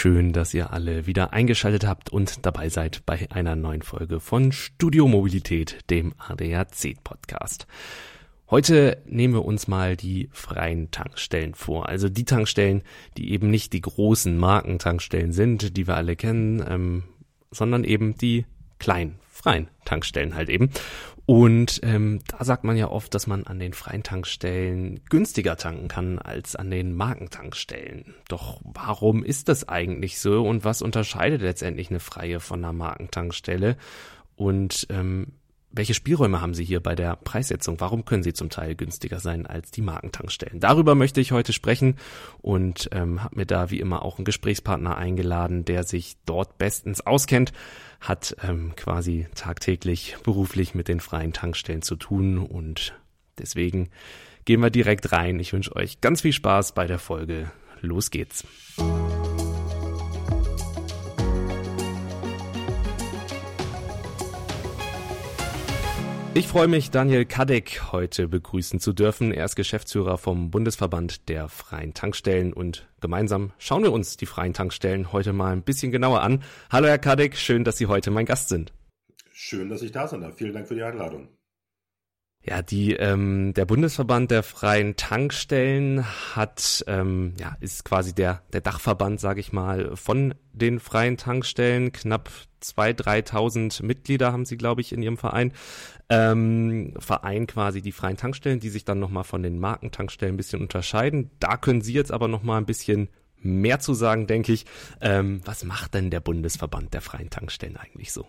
Schön, dass ihr alle wieder eingeschaltet habt und dabei seid bei einer neuen Folge von Studio Mobilität, dem ADAC Podcast. Heute nehmen wir uns mal die freien Tankstellen vor. Also die Tankstellen, die eben nicht die großen Markentankstellen sind, die wir alle kennen, ähm, sondern eben die kleinen, freien Tankstellen halt eben. Und ähm, da sagt man ja oft, dass man an den freien Tankstellen günstiger tanken kann als an den Markentankstellen. Doch warum ist das eigentlich so und was unterscheidet letztendlich eine freie von einer Markentankstelle? Und ähm, welche Spielräume haben Sie hier bei der Preissetzung? Warum können Sie zum Teil günstiger sein als die Markentankstellen? Darüber möchte ich heute sprechen und ähm, habe mir da wie immer auch einen Gesprächspartner eingeladen, der sich dort bestens auskennt, hat ähm, quasi tagtäglich beruflich mit den freien Tankstellen zu tun und deswegen gehen wir direkt rein. Ich wünsche euch ganz viel Spaß bei der Folge. Los geht's. Ich freue mich, Daniel Kadek heute begrüßen zu dürfen. Er ist Geschäftsführer vom Bundesverband der freien Tankstellen und gemeinsam schauen wir uns die freien Tankstellen heute mal ein bisschen genauer an. Hallo Herr Kadek, schön, dass Sie heute mein Gast sind. Schön, dass ich da sein darf. Vielen Dank für die Einladung. Ja, die ähm, der Bundesverband der freien Tankstellen hat ähm, ja ist quasi der der Dachverband, sage ich mal, von den freien Tankstellen. Knapp 2.000, 3.000 Mitglieder haben sie, glaube ich, in ihrem Verein. Ähm, Verein quasi die freien Tankstellen, die sich dann nochmal von den Markentankstellen ein bisschen unterscheiden. Da können Sie jetzt aber nochmal ein bisschen mehr zu sagen, denke ich. Ähm, was macht denn der Bundesverband der freien Tankstellen eigentlich so?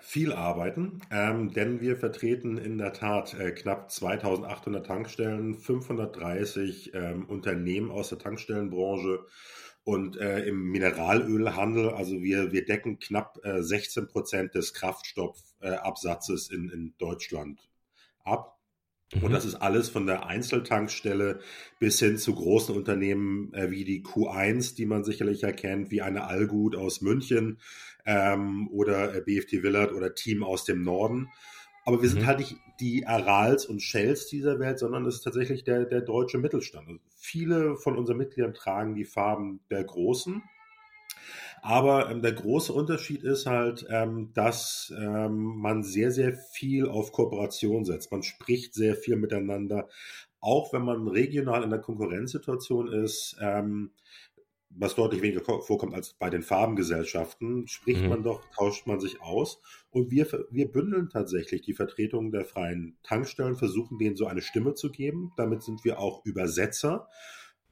Äh, viel arbeiten, ähm, denn wir vertreten in der Tat äh, knapp 2800 Tankstellen, 530 ähm, Unternehmen aus der Tankstellenbranche und äh, im Mineralölhandel, also wir, wir decken knapp äh, 16 Prozent des Kraftstoffabsatzes in, in Deutschland ab. Mhm. Und das ist alles von der Einzeltankstelle bis hin zu großen Unternehmen äh, wie die Q1, die man sicherlich erkennt, wie eine Allgut aus München ähm, oder äh, BFT Willard oder Team aus dem Norden. Aber wir sind mhm. halt nicht die Arals und Shells dieser Welt, sondern es ist tatsächlich der, der deutsche Mittelstand. Also viele von unseren Mitgliedern tragen die Farben der Großen. Aber ähm, der große Unterschied ist halt, ähm, dass ähm, man sehr, sehr viel auf Kooperation setzt. Man spricht sehr viel miteinander, auch wenn man regional in der Konkurrenzsituation ist. Ähm, was deutlich weniger vorkommt als bei den Farbengesellschaften, spricht mhm. man doch, tauscht man sich aus. Und wir, wir bündeln tatsächlich die Vertretungen der freien Tankstellen, versuchen denen so eine Stimme zu geben. Damit sind wir auch Übersetzer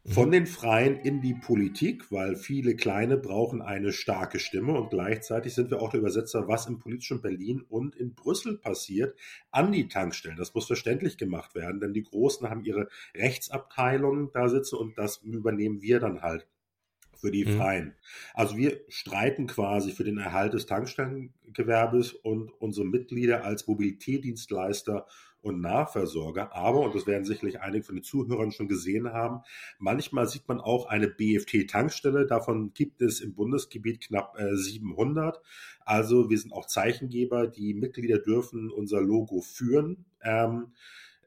von mhm. den Freien in die Politik, weil viele Kleine brauchen eine starke Stimme und gleichzeitig sind wir auch der Übersetzer, was im politischen Berlin und in Brüssel passiert, an die Tankstellen. Das muss verständlich gemacht werden, denn die Großen haben ihre Rechtsabteilungen da sitzen und das übernehmen wir dann halt für die mhm. Freien. Also wir streiten quasi für den Erhalt des Tankstellengewerbes und unsere Mitglieder als Mobilitätsdienstleister und Nahversorger. Aber, und das werden sicherlich einige von den Zuhörern schon gesehen haben, manchmal sieht man auch eine BFT-Tankstelle. Davon gibt es im Bundesgebiet knapp äh, 700. Also wir sind auch Zeichengeber. Die Mitglieder dürfen unser Logo führen. Ähm,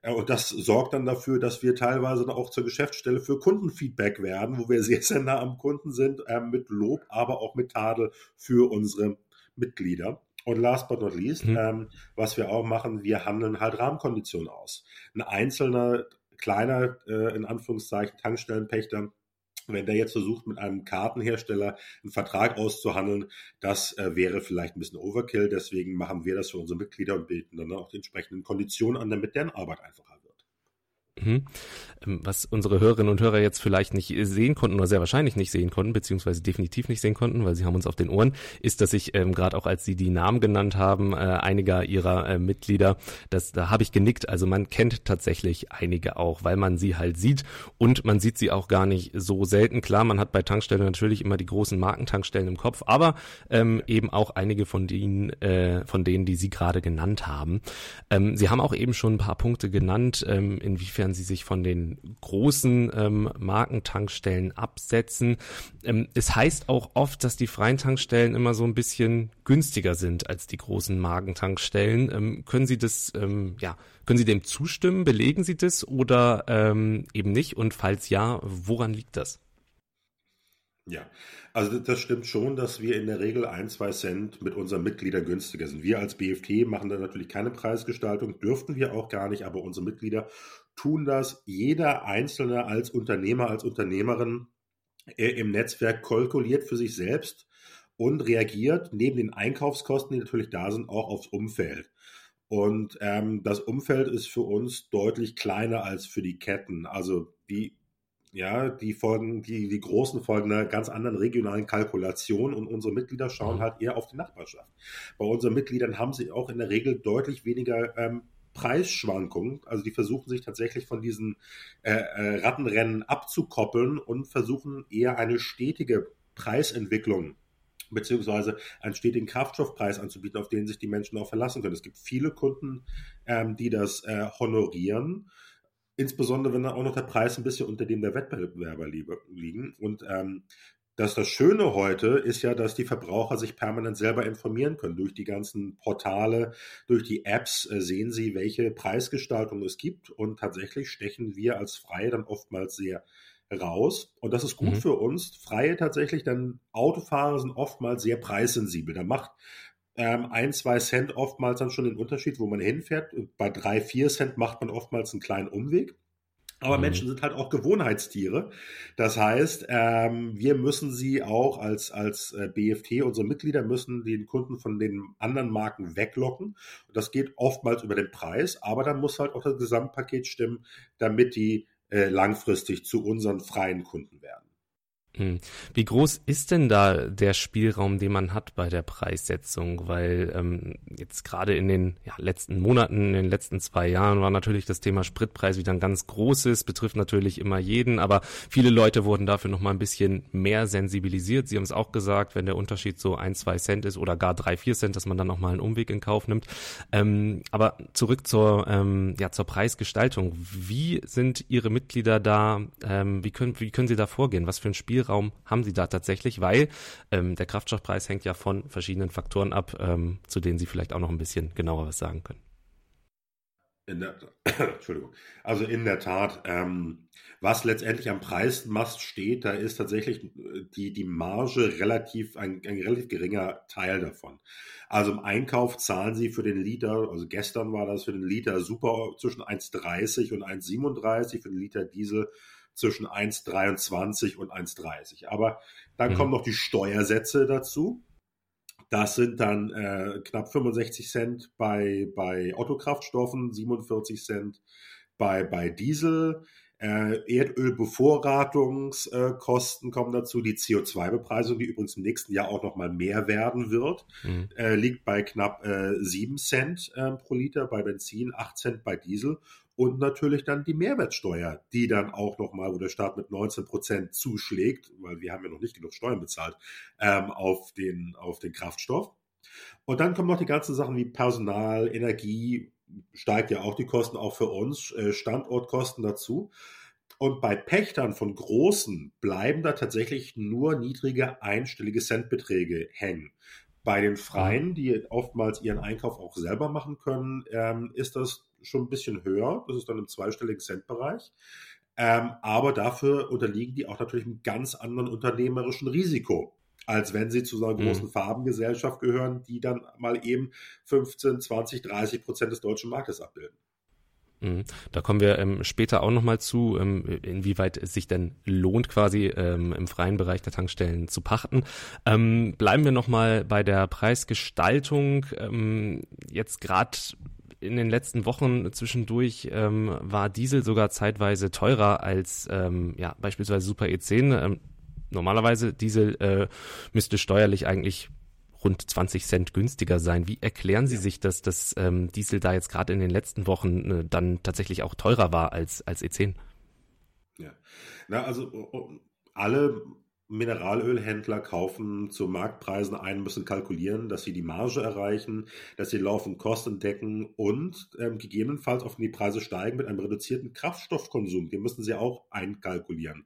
äh, und das sorgt dann dafür, dass wir teilweise auch zur Geschäftsstelle für Kundenfeedback werden, wo wir sehr, sehr nah am Kunden sind, äh, mit Lob, aber auch mit Tadel für unsere Mitglieder. Und last but not least, mhm. ähm, was wir auch machen, wir handeln halt Rahmenkonditionen aus. Ein einzelner, kleiner, äh, in Anführungszeichen, Tankstellenpächter wenn der jetzt versucht, mit einem Kartenhersteller einen Vertrag auszuhandeln, das äh, wäre vielleicht ein bisschen Overkill. Deswegen machen wir das für unsere Mitglieder und bieten dann auch die entsprechenden Konditionen an, damit deren Arbeit einfacher wird. Mhm. Ähm, was unsere Hörerinnen und Hörer jetzt vielleicht nicht sehen konnten oder sehr wahrscheinlich nicht sehen konnten, beziehungsweise definitiv nicht sehen konnten, weil sie haben uns auf den Ohren, ist, dass ich ähm, gerade auch als sie die Namen genannt haben, äh, einiger ihrer äh, Mitglieder, das, da habe ich genickt. Also man kennt tatsächlich einige auch, weil man sie halt sieht und man sieht sie auch gar nicht so selten. Klar, man hat bei Tankstellen natürlich immer die großen Markentankstellen im Kopf, aber ähm, eben auch einige von denen, äh, von denen, die Sie gerade genannt haben. Ähm, sie haben auch eben schon ein paar Punkte genannt, ähm, inwiefern inwiefern sie sich von den großen ähm, Markentankstellen absetzen. Ähm, es heißt auch oft, dass die freien Tankstellen immer so ein bisschen günstiger sind als die großen Markentankstellen. Ähm, können Sie das, ähm, ja, können Sie dem zustimmen? Belegen Sie das oder ähm, eben nicht? Und falls ja, woran liegt das? Ja, also das stimmt schon, dass wir in der Regel ein, zwei Cent mit unseren Mitgliedern günstiger sind. Wir als BFT machen da natürlich keine Preisgestaltung, dürften wir auch gar nicht, aber unsere Mitglieder tun das. Jeder Einzelne als Unternehmer, als Unternehmerin äh, im Netzwerk kalkuliert für sich selbst und reagiert neben den Einkaufskosten, die natürlich da sind, auch aufs Umfeld. Und ähm, das Umfeld ist für uns deutlich kleiner als für die Ketten. Also die ja, die folgen, die, die großen folgen einer ganz anderen regionalen Kalkulation und unsere Mitglieder schauen mhm. halt eher auf die Nachbarschaft. Bei unseren Mitgliedern haben sie auch in der Regel deutlich weniger ähm, Preisschwankungen. Also die versuchen sich tatsächlich von diesen äh, äh, Rattenrennen abzukoppeln und versuchen eher eine stetige Preisentwicklung beziehungsweise einen stetigen Kraftstoffpreis anzubieten, auf den sich die Menschen auch verlassen können. Es gibt viele Kunden, ähm, die das äh, honorieren insbesondere wenn dann auch noch der Preis ein bisschen unter dem der Wettbewerber liegen. Und ähm, dass das Schöne heute ist ja, dass die Verbraucher sich permanent selber informieren können. Durch die ganzen Portale, durch die Apps äh, sehen sie, welche Preisgestaltung es gibt. Und tatsächlich stechen wir als Freie dann oftmals sehr raus. Und das ist gut mhm. für uns. Freie tatsächlich, denn Autofahrer sind oftmals sehr preissensibel. Da macht ähm, ein, zwei Cent oftmals dann schon den Unterschied, wo man hinfährt. Bei drei, vier Cent macht man oftmals einen kleinen Umweg. Aber mhm. Menschen sind halt auch Gewohnheitstiere. Das heißt, ähm, wir müssen sie auch als, als äh, BFT, unsere Mitglieder müssen den Kunden von den anderen Marken weglocken. Und das geht oftmals über den Preis, aber dann muss halt auch das Gesamtpaket stimmen, damit die äh, langfristig zu unseren freien Kunden werden. Hm. Wie groß ist denn da der Spielraum, den man hat bei der Preissetzung? Weil ähm, jetzt gerade in den ja, letzten Monaten, in den letzten zwei Jahren war natürlich das Thema Spritpreis wieder ein ganz großes, betrifft natürlich immer jeden, aber viele Leute wurden dafür noch mal ein bisschen mehr sensibilisiert. Sie haben es auch gesagt, wenn der Unterschied so ein, zwei Cent ist oder gar drei, vier Cent, dass man dann noch mal einen Umweg in Kauf nimmt. Ähm, aber zurück zur, ähm, ja, zur Preisgestaltung. Wie sind Ihre Mitglieder da? Ähm, wie, können, wie können Sie da vorgehen? Was für ein Spiel Spielraum haben sie da tatsächlich, weil ähm, der Kraftstoffpreis hängt ja von verschiedenen Faktoren ab, ähm, zu denen Sie vielleicht auch noch ein bisschen genauer was sagen können. Der, Entschuldigung. Also in der Tat, ähm, was letztendlich am Preismast steht, da ist tatsächlich äh, die, die Marge relativ, ein, ein relativ geringer Teil davon. Also im Einkauf zahlen Sie für den Liter, also gestern war das für den Liter super zwischen 1,30 und 1,37, für den Liter Diesel zwischen 1,23 und 1,30. Aber dann mhm. kommen noch die Steuersätze dazu. Das sind dann äh, knapp 65 Cent bei, bei Autokraftstoffen, 47 Cent bei, bei Diesel. Äh, Erdölbevorratungskosten kommen dazu. Die CO2-Bepreisung, die übrigens im nächsten Jahr auch noch mal mehr werden wird, mhm. äh, liegt bei knapp äh, 7 Cent äh, pro Liter bei Benzin, 8 Cent bei Diesel und natürlich dann die Mehrwertsteuer, die dann auch nochmal, wo der Staat mit 19 Prozent zuschlägt, weil wir haben ja noch nicht genug Steuern bezahlt, ähm, auf, den, auf den Kraftstoff. Und dann kommen noch die ganzen Sachen wie Personal, Energie, steigt ja auch die Kosten auch für uns, äh, Standortkosten dazu. Und bei Pächtern von großen bleiben da tatsächlich nur niedrige einstellige Centbeträge hängen. Bei den Freien, die oftmals ihren Einkauf auch selber machen können, ähm, ist das schon ein bisschen höher. Das ist dann im zweistelligen Centbereich. Ähm, aber dafür unterliegen die auch natürlich einem ganz anderen unternehmerischen Risiko, als wenn sie zu so einer mhm. großen Farbengesellschaft gehören, die dann mal eben 15, 20, 30 Prozent des deutschen Marktes abbilden. Mhm. Da kommen wir ähm, später auch nochmal zu, ähm, inwieweit es sich denn lohnt, quasi ähm, im freien Bereich der Tankstellen zu pachten. Ähm, bleiben wir nochmal bei der Preisgestaltung. Ähm, jetzt gerade in den letzten Wochen zwischendurch ähm, war Diesel sogar zeitweise teurer als ähm, ja, beispielsweise Super E10. Ähm, normalerweise Diesel äh, müsste steuerlich eigentlich rund 20 Cent günstiger sein. Wie erklären Sie sich das, dass ähm, Diesel da jetzt gerade in den letzten Wochen äh, dann tatsächlich auch teurer war als, als E10? Ja, na also alle Mineralölhändler kaufen zu Marktpreisen ein, müssen kalkulieren, dass sie die Marge erreichen, dass sie laufend Kosten decken und ähm, gegebenenfalls auch wenn die Preise steigen mit einem reduzierten Kraftstoffkonsum. Den müssen sie auch einkalkulieren.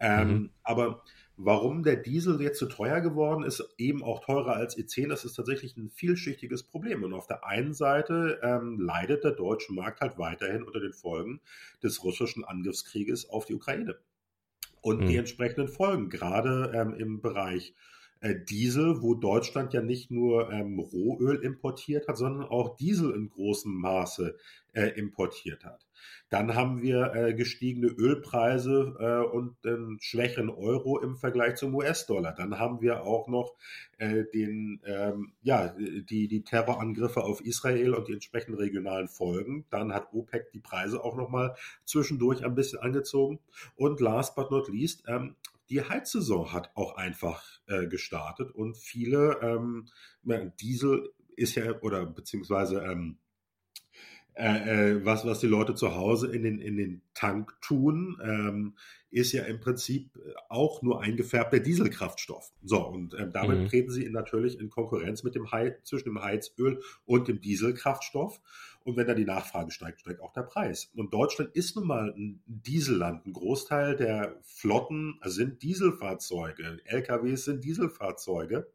Ähm, mhm. Aber Warum der Diesel jetzt so teuer geworden ist, eben auch teurer als E10, das ist tatsächlich ein vielschichtiges Problem. Und auf der einen Seite ähm, leidet der deutsche Markt halt weiterhin unter den Folgen des russischen Angriffskrieges auf die Ukraine. Und mhm. die entsprechenden Folgen, gerade ähm, im Bereich Diesel, wo Deutschland ja nicht nur ähm, Rohöl importiert hat, sondern auch Diesel in großem Maße äh, importiert hat. Dann haben wir äh, gestiegene Ölpreise äh, und einen schwächeren Euro im Vergleich zum US-Dollar. Dann haben wir auch noch äh, den, ähm, ja, die, die Terrorangriffe auf Israel und die entsprechenden regionalen Folgen. Dann hat OPEC die Preise auch nochmal zwischendurch ein bisschen angezogen. Und last but not least, ähm, die Heizsaison hat auch einfach äh, gestartet und viele ähm, Diesel ist ja oder beziehungsweise ähm, äh, äh, was, was die Leute zu Hause in den, in den Tank tun, ähm, ist ja im Prinzip auch nur eingefärbter Dieselkraftstoff. So, und ähm, damit mhm. treten sie natürlich in Konkurrenz mit dem Heiz, zwischen dem Heizöl und dem Dieselkraftstoff. Und wenn dann die Nachfrage steigt, steigt auch der Preis. Und Deutschland ist nun mal ein Dieselland. Ein Großteil der Flotten sind Dieselfahrzeuge. LKWs sind Dieselfahrzeuge.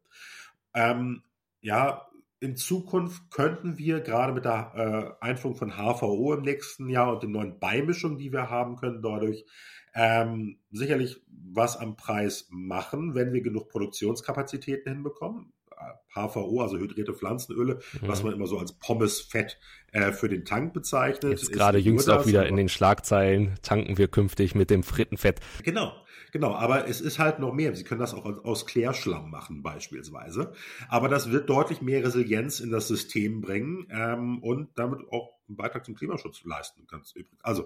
Ähm, ja, in Zukunft könnten wir gerade mit der äh, Einführung von HVO im nächsten Jahr und den neuen Beimischungen, die wir haben können, dadurch ähm, sicherlich was am Preis machen, wenn wir genug Produktionskapazitäten hinbekommen. HVO, also hydrierte Pflanzenöle, mhm. was man immer so als Pommesfett äh, für den Tank bezeichnet. Jetzt gerade jüngst auch wieder in den Schlagzeilen, tanken wir künftig mit dem Frittenfett. Genau, genau, aber es ist halt noch mehr. Sie können das auch aus Klärschlamm machen beispielsweise. Aber das wird deutlich mehr Resilienz in das System bringen ähm, und damit auch einen Beitrag zum Klimaschutz leisten. Ganz übrigens. Also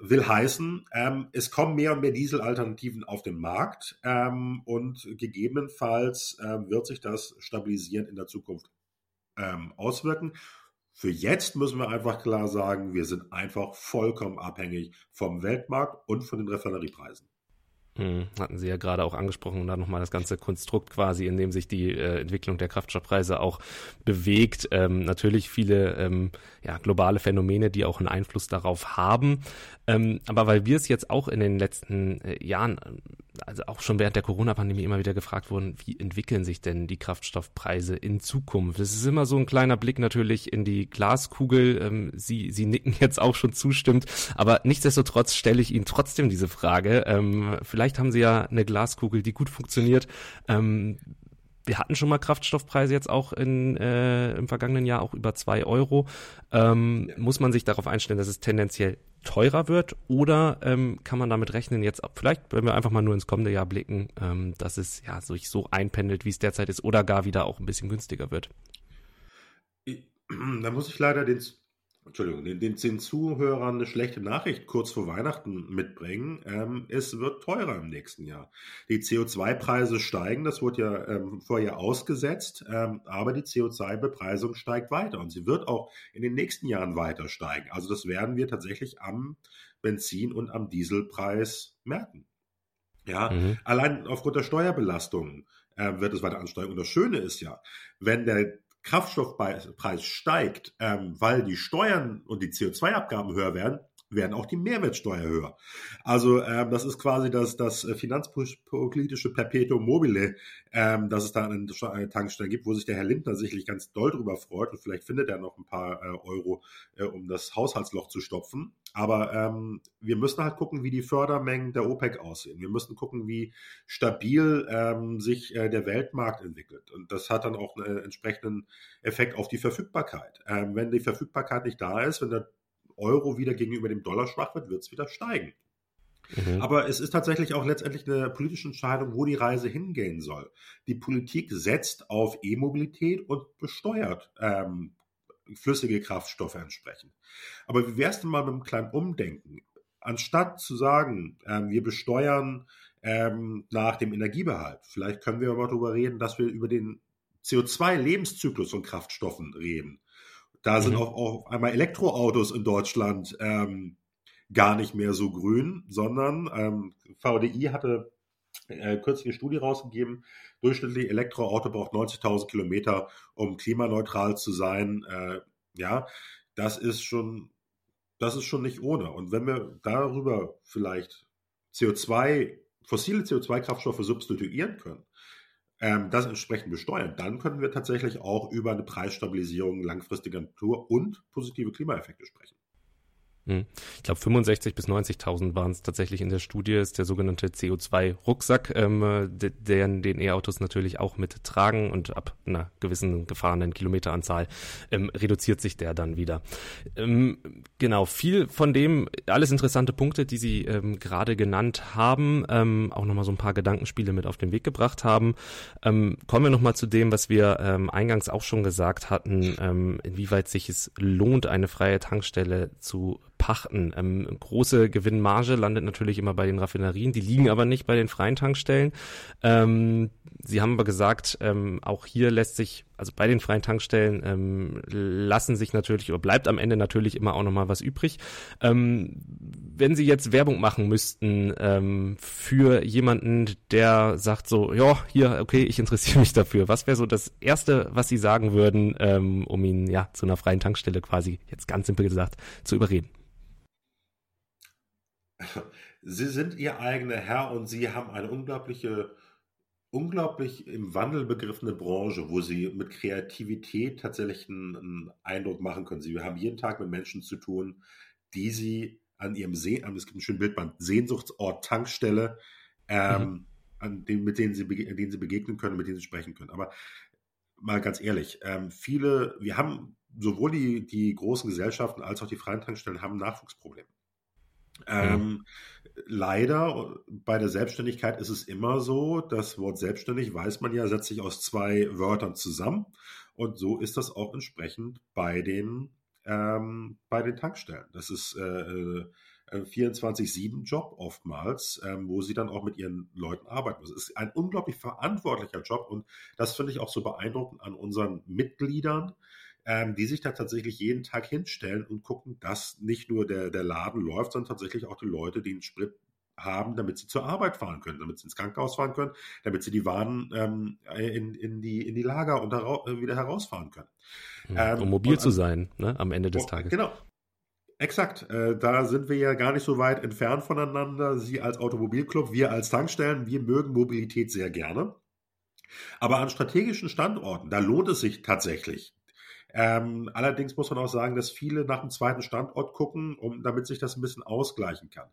will heißen, ähm, es kommen mehr und mehr Dieselalternativen auf den Markt ähm, und gegebenenfalls ähm, wird sich das stabilisieren in der Zukunft ähm, auswirken. Für jetzt müssen wir einfach klar sagen, wir sind einfach vollkommen abhängig vom Weltmarkt und von den Refineriepreisen. Hm, hatten Sie ja gerade auch angesprochen und dann nochmal das ganze Konstrukt quasi, in dem sich die äh, Entwicklung der Kraftstoffpreise auch bewegt. Ähm, natürlich viele ähm, ja, globale Phänomene, die auch einen Einfluss darauf haben. Ähm, aber weil wir es jetzt auch in den letzten äh, Jahren, also auch schon während der Corona-Pandemie immer wieder gefragt wurden, wie entwickeln sich denn die Kraftstoffpreise in Zukunft? Das ist immer so ein kleiner Blick natürlich in die Glaskugel. Ähm, Sie, Sie nicken jetzt auch schon zustimmt, aber nichtsdestotrotz stelle ich Ihnen trotzdem diese Frage. Ähm, vielleicht haben Sie ja eine Glaskugel, die gut funktioniert. Ähm, wir hatten schon mal Kraftstoffpreise jetzt auch in, äh, im vergangenen Jahr auch über zwei Euro. Ähm. Muss man sich darauf einstellen, dass es tendenziell teurer wird oder ähm, kann man damit rechnen jetzt vielleicht, wenn wir einfach mal nur ins kommende Jahr blicken, ähm, dass es ja sich so einpendelt, wie es derzeit ist oder gar wieder auch ein bisschen günstiger wird? Da muss ich leider den Entschuldigung, den, den, den Zuhörern eine schlechte Nachricht kurz vor Weihnachten mitbringen. Ähm, es wird teurer im nächsten Jahr. Die CO2-Preise steigen, das wurde ja ähm, vorher ausgesetzt, ähm, aber die CO2-Bepreisung steigt weiter und sie wird auch in den nächsten Jahren weiter steigen. Also das werden wir tatsächlich am Benzin- und am Dieselpreis merken. Ja, mhm. allein aufgrund der Steuerbelastung äh, wird es weiter ansteigen. Und das Schöne ist ja, wenn der Kraftstoffpreis steigt, ähm, weil die Steuern und die CO2-Abgaben höher werden, werden auch die Mehrwertsteuer höher. Also ähm, das ist quasi das, das äh, finanzpolitische Perpetuum mobile, ähm, dass es da eine, eine Tankstelle gibt, wo sich der Herr Lindner sicherlich ganz doll drüber freut und vielleicht findet er noch ein paar äh, Euro, äh, um das Haushaltsloch zu stopfen. Aber ähm, wir müssen halt gucken, wie die Fördermengen der OPEC aussehen. Wir müssen gucken, wie stabil ähm, sich äh, der Weltmarkt entwickelt. Und das hat dann auch einen entsprechenden Effekt auf die Verfügbarkeit. Ähm, wenn die Verfügbarkeit nicht da ist, wenn der Euro wieder gegenüber dem Dollar schwach wird, wird es wieder steigen. Mhm. Aber es ist tatsächlich auch letztendlich eine politische Entscheidung, wo die Reise hingehen soll. Die Politik setzt auf E-Mobilität und besteuert ähm, flüssige Kraftstoffe entsprechend. Aber wie wäre es denn mal mit einem kleinen Umdenken? Anstatt zu sagen, ähm, wir besteuern ähm, nach dem Energiebehalt, vielleicht können wir aber darüber reden, dass wir über den CO2-Lebenszyklus von Kraftstoffen reden. Da mhm. sind auch auf einmal Elektroautos in Deutschland ähm, gar nicht mehr so grün, sondern ähm, VDI hatte äh, kürzlich eine Studie rausgegeben. Durchschnittlich Elektroauto braucht 90.000 Kilometer, um klimaneutral zu sein. Äh, ja, das ist schon, das ist schon nicht ohne. Und wenn wir darüber vielleicht CO2, fossile CO2-Kraftstoffe substituieren können, ähm, das entsprechend besteuern, dann können wir tatsächlich auch über eine Preisstabilisierung langfristiger Natur und positive Klimaeffekte sprechen. Hm. Ich glaube 65 bis 90.000 waren es tatsächlich in der Studie, ist der sogenannte CO2-Rucksack, ähm, den, den E-Autos natürlich auch mittragen und ab einer gewissen gefahrenen Kilometeranzahl ähm, reduziert sich der dann wieder. Ähm, genau, viel von dem, alles interessante Punkte, die Sie ähm, gerade genannt haben, ähm, auch nochmal so ein paar Gedankenspiele mit auf den Weg gebracht haben. Ähm, kommen wir nochmal zu dem, was wir ähm, eingangs auch schon gesagt hatten, ähm, inwieweit sich es lohnt, eine freie Tankstelle zu pachten. Ähm, große Gewinnmarge landet natürlich immer bei den Raffinerien, die liegen aber nicht bei den freien Tankstellen. Ähm, Sie haben aber gesagt, ähm, auch hier lässt sich, also bei den freien Tankstellen ähm, lassen sich natürlich oder bleibt am Ende natürlich immer auch nochmal was übrig. Ähm, wenn Sie jetzt Werbung machen müssten ähm, für jemanden, der sagt so, ja, hier, okay, ich interessiere mich dafür, was wäre so das Erste, was Sie sagen würden, ähm, um ihn ja zu einer freien Tankstelle quasi, jetzt ganz simpel gesagt, zu überreden? Sie sind Ihr eigener Herr und Sie haben eine unglaubliche, unglaublich im Wandel begriffene Branche, wo Sie mit Kreativität tatsächlich einen, einen Eindruck machen können. Sie haben jeden Tag mit Menschen zu tun, die Sie an Ihrem See, es gibt ein schönes Bildband, Sehnsuchtsort, Tankstelle, ähm, mhm. an dem, mit denen Sie, denen Sie begegnen können, mit denen Sie sprechen können. Aber mal ganz ehrlich, ähm, viele, wir haben sowohl die, die großen Gesellschaften als auch die freien Tankstellen haben Nachwuchsprobleme. Ähm, leider bei der Selbstständigkeit ist es immer so, das Wort selbstständig weiß man ja, setzt sich aus zwei Wörtern zusammen. Und so ist das auch entsprechend bei den, ähm, bei den Tankstellen. Das ist äh, 24-7-Job äh, oftmals, ähm, wo sie dann auch mit ihren Leuten arbeiten müssen. Es ist ein unglaublich verantwortlicher Job und das finde ich auch so beeindruckend an unseren Mitgliedern, ähm, die sich da tatsächlich jeden Tag hinstellen und gucken, dass nicht nur der, der Laden läuft, sondern tatsächlich auch die Leute, die einen Sprit haben, damit sie zur Arbeit fahren können, damit sie ins Krankenhaus fahren können, damit sie die Waren ähm, in, in, die, in die Lager und äh, wieder herausfahren können. ähm, um mobil und, zu sein, ne, am Ende des oh, Tages. Genau. Exakt. Äh, da sind wir ja gar nicht so weit entfernt voneinander. Sie als Automobilclub, wir als Tankstellen, wir mögen Mobilität sehr gerne. Aber an strategischen Standorten, da lohnt es sich tatsächlich, ähm, allerdings muss man auch sagen, dass viele nach dem zweiten Standort gucken, um, damit sich das ein bisschen ausgleichen kann.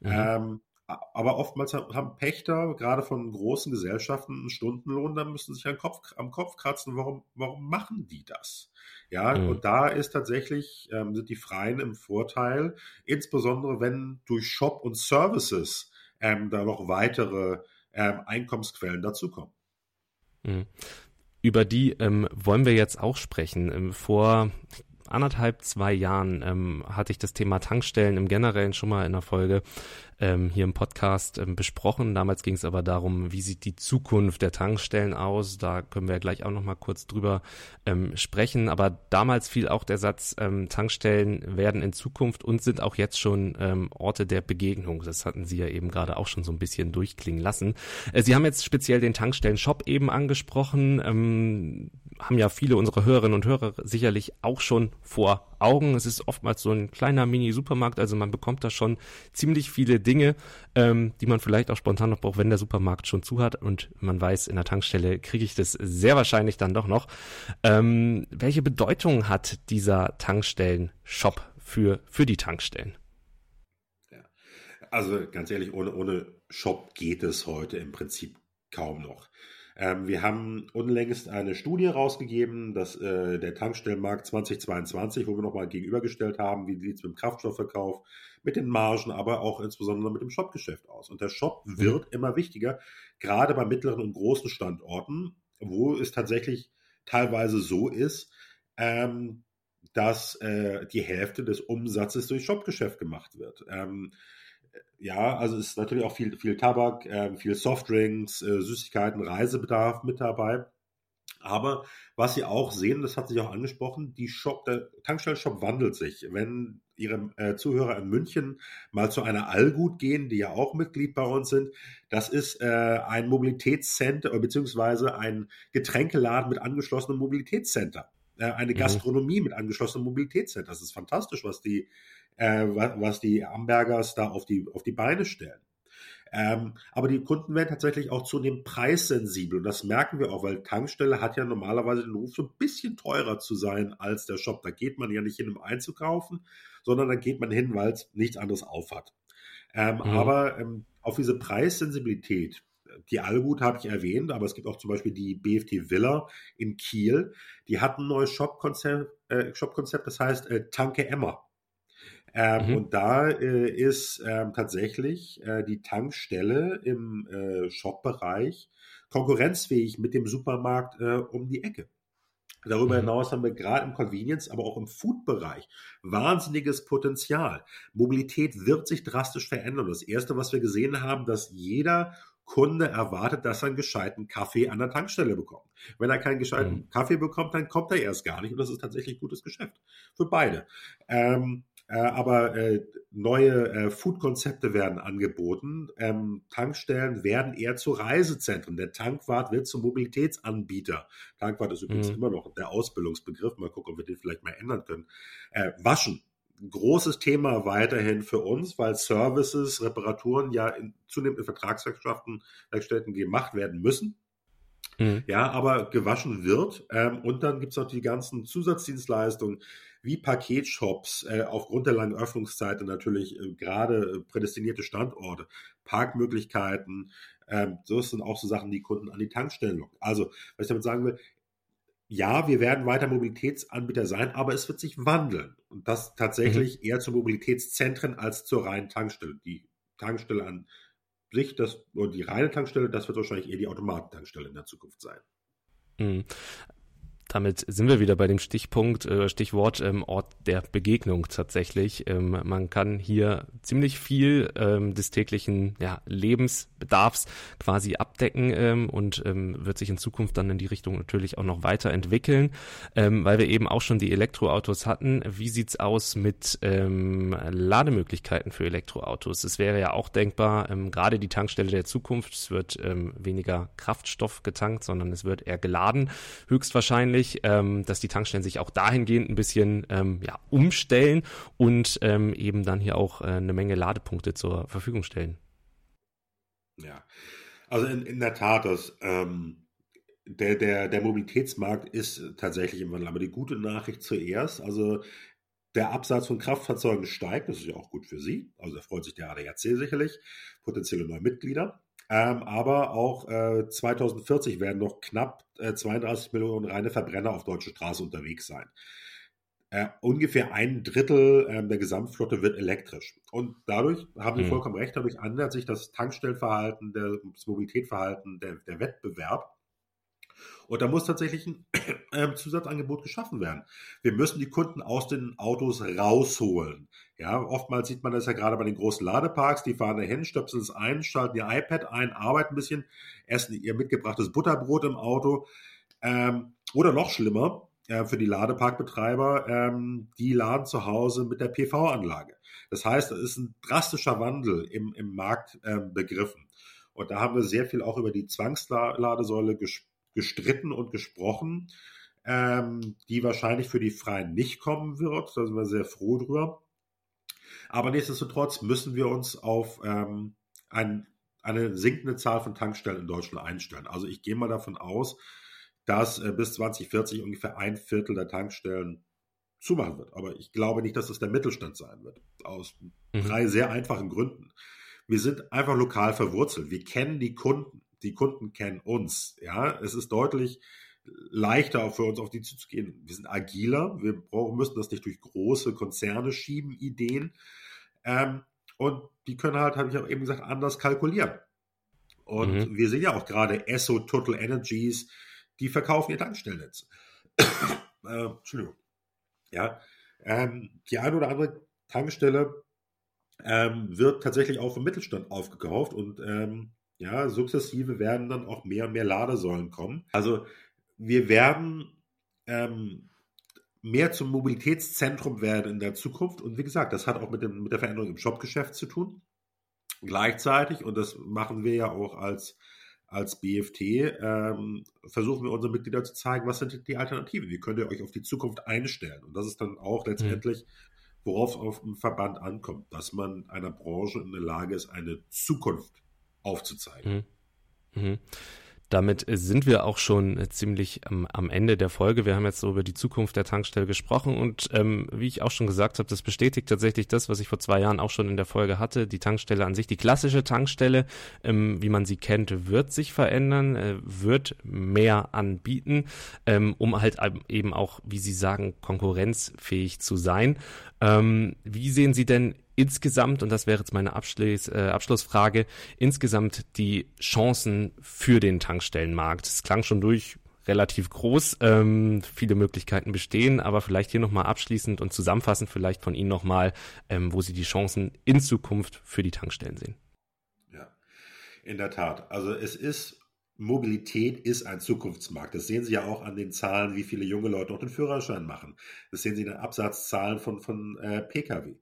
Mhm. Ähm, aber oftmals haben Pächter, gerade von großen Gesellschaften, einen Stundenlohn, da müssen sie sich am Kopf, am Kopf kratzen, warum, warum machen die das? Ja, mhm. und da ist tatsächlich, ähm, sind die Freien im Vorteil, insbesondere wenn durch Shop und Services ähm, da noch weitere ähm, Einkommensquellen dazukommen. Mhm. Über die ähm, wollen wir jetzt auch sprechen. Ähm, vor anderthalb, zwei Jahren ähm, hatte ich das Thema Tankstellen im Generellen schon mal in der Folge ähm, hier im Podcast ähm, besprochen. Damals ging es aber darum, wie sieht die Zukunft der Tankstellen aus. Da können wir gleich auch noch mal kurz drüber ähm, sprechen. Aber damals fiel auch der Satz, ähm, Tankstellen werden in Zukunft und sind auch jetzt schon ähm, Orte der Begegnung. Das hatten Sie ja eben gerade auch schon so ein bisschen durchklingen lassen. Äh, Sie haben jetzt speziell den Tankstellen-Shop eben angesprochen. Ähm, haben ja viele unserer Hörerinnen und Hörer sicherlich auch schon vor Augen. Es ist oftmals so ein kleiner Mini-Supermarkt, also man bekommt da schon ziemlich viele Dinge ähm, die man vielleicht auch spontan noch braucht, wenn der Supermarkt schon zu hat und man weiß, in der Tankstelle kriege ich das sehr wahrscheinlich dann doch noch. Ähm, welche Bedeutung hat dieser Tankstellen-Shop für, für die Tankstellen? Ja. Also ganz ehrlich, ohne, ohne Shop geht es heute im Prinzip kaum noch. Ähm, wir haben unlängst eine Studie rausgegeben, dass äh, der Tankstellenmarkt 2022, wo wir nochmal gegenübergestellt haben, wie sieht es mit dem Kraftstoffverkauf, mit den Margen, aber auch insbesondere mit dem Shopgeschäft aus. Und der Shop mhm. wird immer wichtiger, gerade bei mittleren und großen Standorten, wo es tatsächlich teilweise so ist, ähm, dass äh, die Hälfte des Umsatzes durch Shopgeschäft gemacht wird. Ähm, ja, also es ist natürlich auch viel, viel Tabak, äh, viel Softdrinks, äh, Süßigkeiten, Reisebedarf mit dabei. Aber was Sie auch sehen, das hat sich auch angesprochen, die Shop, der Tankstellenshop wandelt sich. Wenn Ihre äh, Zuhörer in München mal zu einer Allgut gehen, die ja auch Mitglied bei uns sind, das ist äh, ein Mobilitätscenter beziehungsweise ein Getränkeladen mit angeschlossenem Mobilitätscenter. Äh, eine mhm. Gastronomie mit angeschlossenem Mobilitätscenter. Das ist fantastisch, was die äh, was die Ambergers da auf die, auf die Beine stellen. Ähm, aber die Kunden werden tatsächlich auch zunehmend preissensibel. Und das merken wir auch, weil Tankstelle hat ja normalerweise den Ruf, so ein bisschen teurer zu sein als der Shop. Da geht man ja nicht hin, um einzukaufen, sondern dann geht man hin, weil es nichts anderes aufhat. Ähm, mhm. Aber ähm, auf diese Preissensibilität, die Allgut habe ich erwähnt, aber es gibt auch zum Beispiel die BFT Villa in Kiel. Die hat ein neues Shop-Konzept, äh, Shop das heißt äh, Tanke Emma. Ähm, mhm. Und da äh, ist ähm, tatsächlich äh, die Tankstelle im äh, Shop-Bereich konkurrenzfähig mit dem Supermarkt äh, um die Ecke. Darüber mhm. hinaus haben wir gerade im Convenience, aber auch im Food-Bereich wahnsinniges Potenzial. Mobilität wird sich drastisch verändern. Das Erste, was wir gesehen haben, dass jeder Kunde erwartet, dass er einen gescheiten Kaffee an der Tankstelle bekommt. Wenn er keinen gescheiten mhm. Kaffee bekommt, dann kommt er erst gar nicht. Und das ist tatsächlich gutes Geschäft für beide. Ähm, äh, aber äh, neue äh, Food-Konzepte werden angeboten. Ähm, Tankstellen werden eher zu Reisezentren. Der Tankwart wird zum Mobilitätsanbieter. Tankwart ist übrigens mhm. immer noch der Ausbildungsbegriff. Mal gucken, ob wir den vielleicht mal ändern können. Äh, waschen. Großes Thema weiterhin für uns, weil Services, Reparaturen ja in zunehmenden Vertragswerkstätten Werkstätten gemacht werden müssen. Mhm. Ja, aber gewaschen wird. Ähm, und dann gibt es noch die ganzen Zusatzdienstleistungen wie Paketshops äh, aufgrund der langen Öffnungszeiten natürlich äh, gerade äh, prädestinierte Standorte, Parkmöglichkeiten. Ähm, so sind auch so Sachen, die Kunden an die Tankstellen locken. Also, was ich damit sagen will, ja, wir werden weiter Mobilitätsanbieter sein, aber es wird sich wandeln. Und das tatsächlich mhm. eher zu Mobilitätszentren als zur reinen Tankstelle. Die Tankstelle an sich, das, oder die reine Tankstelle, das wird wahrscheinlich eher die Automatentankstelle in der Zukunft sein. Mhm. Damit sind wir wieder bei dem Stichpunkt, äh, Stichwort ähm, Ort der Begegnung tatsächlich. Ähm, man kann hier ziemlich viel ähm, des täglichen ja, Lebensbedarfs quasi abdecken ähm, und ähm, wird sich in Zukunft dann in die Richtung natürlich auch noch weiterentwickeln, ähm, weil wir eben auch schon die Elektroautos hatten. Wie sieht's aus mit ähm, Lademöglichkeiten für Elektroautos? Es wäre ja auch denkbar, ähm, gerade die Tankstelle der Zukunft, es wird ähm, weniger Kraftstoff getankt, sondern es wird eher geladen, höchstwahrscheinlich wahrscheinlich, ähm, dass die Tankstellen sich auch dahingehend ein bisschen ähm, ja, umstellen und ähm, eben dann hier auch äh, eine Menge Ladepunkte zur Verfügung stellen. Ja, also in, in der Tat, das, ähm, der, der, der Mobilitätsmarkt ist tatsächlich im Wandel. Aber die gute Nachricht zuerst, also der Absatz von Kraftfahrzeugen steigt, das ist ja auch gut für Sie. Also da freut sich der ADAC sicherlich, potenzielle neue Mitglieder. Ähm, aber auch äh, 2040 werden noch knapp äh, 32 Millionen reine Verbrenner auf deutsche Straße unterwegs sein. Äh, ungefähr ein Drittel äh, der Gesamtflotte wird elektrisch. Und dadurch haben Sie mhm. vollkommen recht, dadurch ändert sich das Tankstellenverhalten, das Mobilitätsverhalten, der, der Wettbewerb. Und da muss tatsächlich ein äh, Zusatzangebot geschaffen werden. Wir müssen die Kunden aus den Autos rausholen. Ja, oftmals sieht man das ja gerade bei den großen Ladeparks, die fahren dahin, stöpseln es ein, schalten ihr iPad ein, arbeiten ein bisschen, essen ihr mitgebrachtes Butterbrot im Auto. Ähm, oder noch schlimmer, äh, für die Ladeparkbetreiber, ähm, die laden zu Hause mit der PV-Anlage. Das heißt, es ist ein drastischer Wandel im, im Markt äh, begriffen. Und da haben wir sehr viel auch über die Zwangsladesäule gesprochen gestritten und gesprochen, ähm, die wahrscheinlich für die Freien nicht kommen wird. Da sind wir sehr froh drüber. Aber nichtsdestotrotz müssen wir uns auf ähm, ein, eine sinkende Zahl von Tankstellen in Deutschland einstellen. Also ich gehe mal davon aus, dass äh, bis 2040 ungefähr ein Viertel der Tankstellen zumachen wird. Aber ich glaube nicht, dass es der Mittelstand sein wird. Aus mhm. drei sehr einfachen Gründen. Wir sind einfach lokal verwurzelt. Wir kennen die Kunden die Kunden kennen uns. Ja, es ist deutlich leichter für uns auf die zuzugehen. Wir sind agiler, wir brauchen, müssen das nicht durch große Konzerne schieben, Ideen. Ähm, und die können halt, habe ich auch eben gesagt, anders kalkulieren. Und mhm. wir sehen ja auch gerade Esso, Total Energies, die verkaufen ihr Tankstellennetz. äh, Entschuldigung. Ja, ähm, die eine oder andere Tankstelle ähm, wird tatsächlich auch vom Mittelstand aufgekauft und ähm, ja, sukzessive werden dann auch mehr und mehr Ladesäulen kommen. Also wir werden ähm, mehr zum Mobilitätszentrum werden in der Zukunft. Und wie gesagt, das hat auch mit, dem, mit der Veränderung im Shopgeschäft zu tun. Gleichzeitig, und das machen wir ja auch als, als BFT, ähm, versuchen wir unseren Mitgliedern zu zeigen, was sind die Alternativen. Wie könnt ihr euch auf die Zukunft einstellen? Und das ist dann auch letztendlich, worauf es auf dem Verband ankommt, dass man einer Branche in der Lage ist, eine Zukunft aufzuzeigen. Mhm. Mhm. damit sind wir auch schon ziemlich am, am, Ende der Folge. Wir haben jetzt so über die Zukunft der Tankstelle gesprochen und ähm, wie ich auch schon gesagt habe, das bestätigt tatsächlich das, was ich vor zwei Jahren auch schon in der Folge hatte. Die Tankstelle an sich, die klassische Tankstelle, ähm, wie man sie kennt, wird sich verändern, äh, wird mehr anbieten, ähm, um halt eben auch, wie Sie sagen, konkurrenzfähig zu sein. Ähm, wie sehen Sie denn insgesamt, und das wäre jetzt meine Abschluss, äh, Abschlussfrage, insgesamt die Chancen für den Tankstellenmarkt? Es klang schon durch, relativ groß, ähm, viele Möglichkeiten bestehen, aber vielleicht hier nochmal abschließend und zusammenfassend vielleicht von Ihnen nochmal, ähm, wo Sie die Chancen in Zukunft für die Tankstellen sehen. Ja, in der Tat. Also es ist Mobilität ist ein Zukunftsmarkt. Das sehen Sie ja auch an den Zahlen, wie viele junge Leute auch den Führerschein machen. Das sehen Sie in den Absatzzahlen von, von äh, Pkw.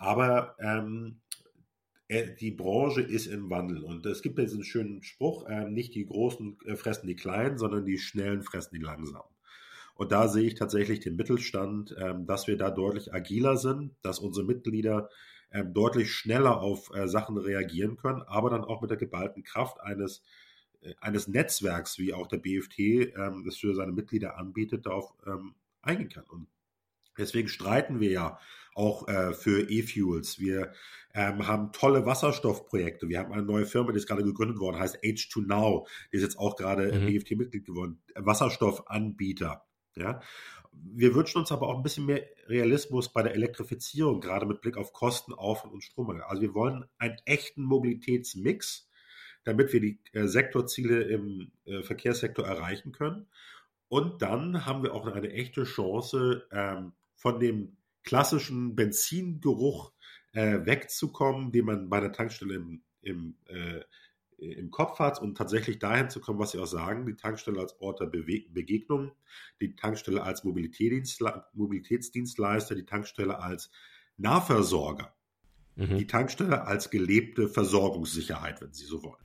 Aber ähm, äh, die Branche ist im Wandel und es gibt diesen schönen Spruch, äh, nicht die Großen äh, fressen die Kleinen, sondern die Schnellen fressen die Langsamen. Und da sehe ich tatsächlich den Mittelstand, ähm, dass wir da deutlich agiler sind, dass unsere Mitglieder ähm, deutlich schneller auf äh, Sachen reagieren können, aber dann auch mit der geballten Kraft eines, äh, eines Netzwerks, wie auch der BFT ähm, das für seine Mitglieder anbietet, darauf ähm, eingehen kann. Und deswegen streiten wir ja auch äh, für E-Fuels. Wir ähm, haben tolle Wasserstoffprojekte. Wir haben eine neue Firma, die ist gerade gegründet worden, heißt H2 Now. Die ist jetzt auch gerade mhm. BFT-Mitglied geworden. Wasserstoffanbieter. Ja. Wir wünschen uns aber auch ein bisschen mehr Realismus bei der Elektrifizierung, gerade mit Blick auf Kosten, Aufwand und Strommangel. Also wir wollen einen echten Mobilitätsmix, damit wir die äh, Sektorziele im äh, Verkehrssektor erreichen können. Und dann haben wir auch eine echte Chance, ähm, von dem klassischen Benzingeruch äh, wegzukommen, den man bei der Tankstelle im, im, äh, im Kopf hat. Und tatsächlich dahin zu kommen, was Sie auch sagen, die Tankstelle als Ort der Bewe Begegnung, die Tankstelle als Mobilitätsdienstleister, die Tankstelle als Nahversorger, mhm. die Tankstelle als gelebte Versorgungssicherheit, wenn Sie so wollen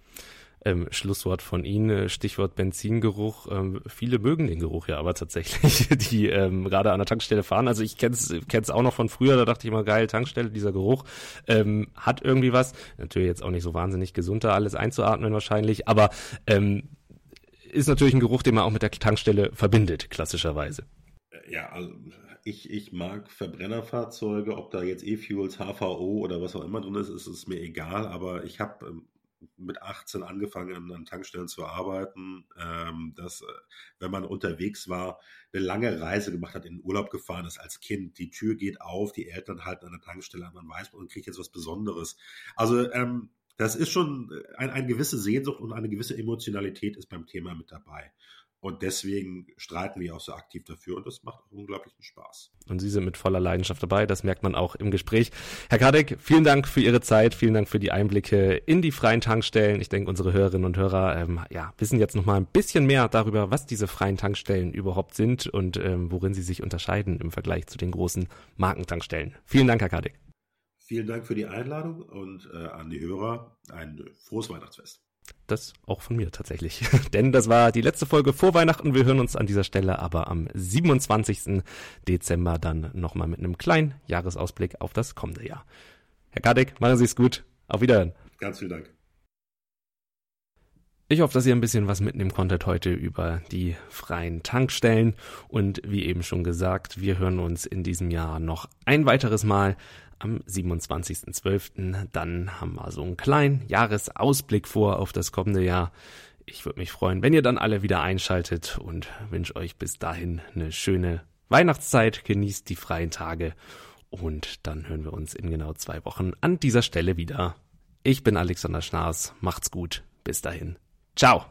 ähm, Schlusswort von Ihnen, äh, Stichwort Benzingeruch. Ähm, viele mögen den Geruch ja aber tatsächlich, die ähm, gerade an der Tankstelle fahren. Also ich kenne es auch noch von früher, da dachte ich immer, geil, Tankstelle, dieser Geruch ähm, hat irgendwie was. Natürlich jetzt auch nicht so wahnsinnig gesund da alles einzuatmen wahrscheinlich, aber ähm, ist natürlich ein Geruch, den man auch mit der Tankstelle verbindet, klassischerweise. Ja, also ich, ich mag Verbrennerfahrzeuge, ob da jetzt E-Fuels, HVO oder was auch immer drin ist, ist es mir egal, aber ich habe ähm, mit 18 angefangen, an Tankstellen zu arbeiten, ähm, dass, äh, wenn man unterwegs war, eine lange Reise gemacht hat, in den Urlaub gefahren ist als Kind, die Tür geht auf, die Eltern halten an der Tankstelle, man weiß, man kriegt jetzt was Besonderes. Also ähm, das ist schon ein, eine gewisse Sehnsucht und eine gewisse Emotionalität ist beim Thema mit dabei. Und deswegen streiten wir auch so aktiv dafür und das macht auch unglaublichen Spaß. Und Sie sind mit voller Leidenschaft dabei, das merkt man auch im Gespräch. Herr Kadek, vielen Dank für Ihre Zeit, vielen Dank für die Einblicke in die freien Tankstellen. Ich denke, unsere Hörerinnen und Hörer ähm, ja, wissen jetzt noch mal ein bisschen mehr darüber, was diese freien Tankstellen überhaupt sind und ähm, worin sie sich unterscheiden im Vergleich zu den großen Markentankstellen. Vielen Dank, Herr Kadek. Vielen Dank für die Einladung und äh, an die Hörer ein frohes Weihnachtsfest. Das auch von mir tatsächlich. Denn das war die letzte Folge vor Weihnachten. Wir hören uns an dieser Stelle aber am 27. Dezember dann nochmal mit einem kleinen Jahresausblick auf das kommende Jahr. Herr Kadek, machen Sie es gut. Auf Wiederhören. Ganz vielen Dank. Ich hoffe, dass ihr ein bisschen was mitnehmen konntet heute über die freien Tankstellen. Und wie eben schon gesagt, wir hören uns in diesem Jahr noch ein weiteres Mal am 27.12. Dann haben wir so einen kleinen Jahresausblick vor auf das kommende Jahr. Ich würde mich freuen, wenn ihr dann alle wieder einschaltet und wünsche euch bis dahin eine schöne Weihnachtszeit. Genießt die freien Tage und dann hören wir uns in genau zwei Wochen an dieser Stelle wieder. Ich bin Alexander Schnaas. Macht's gut. Bis dahin. Ciao.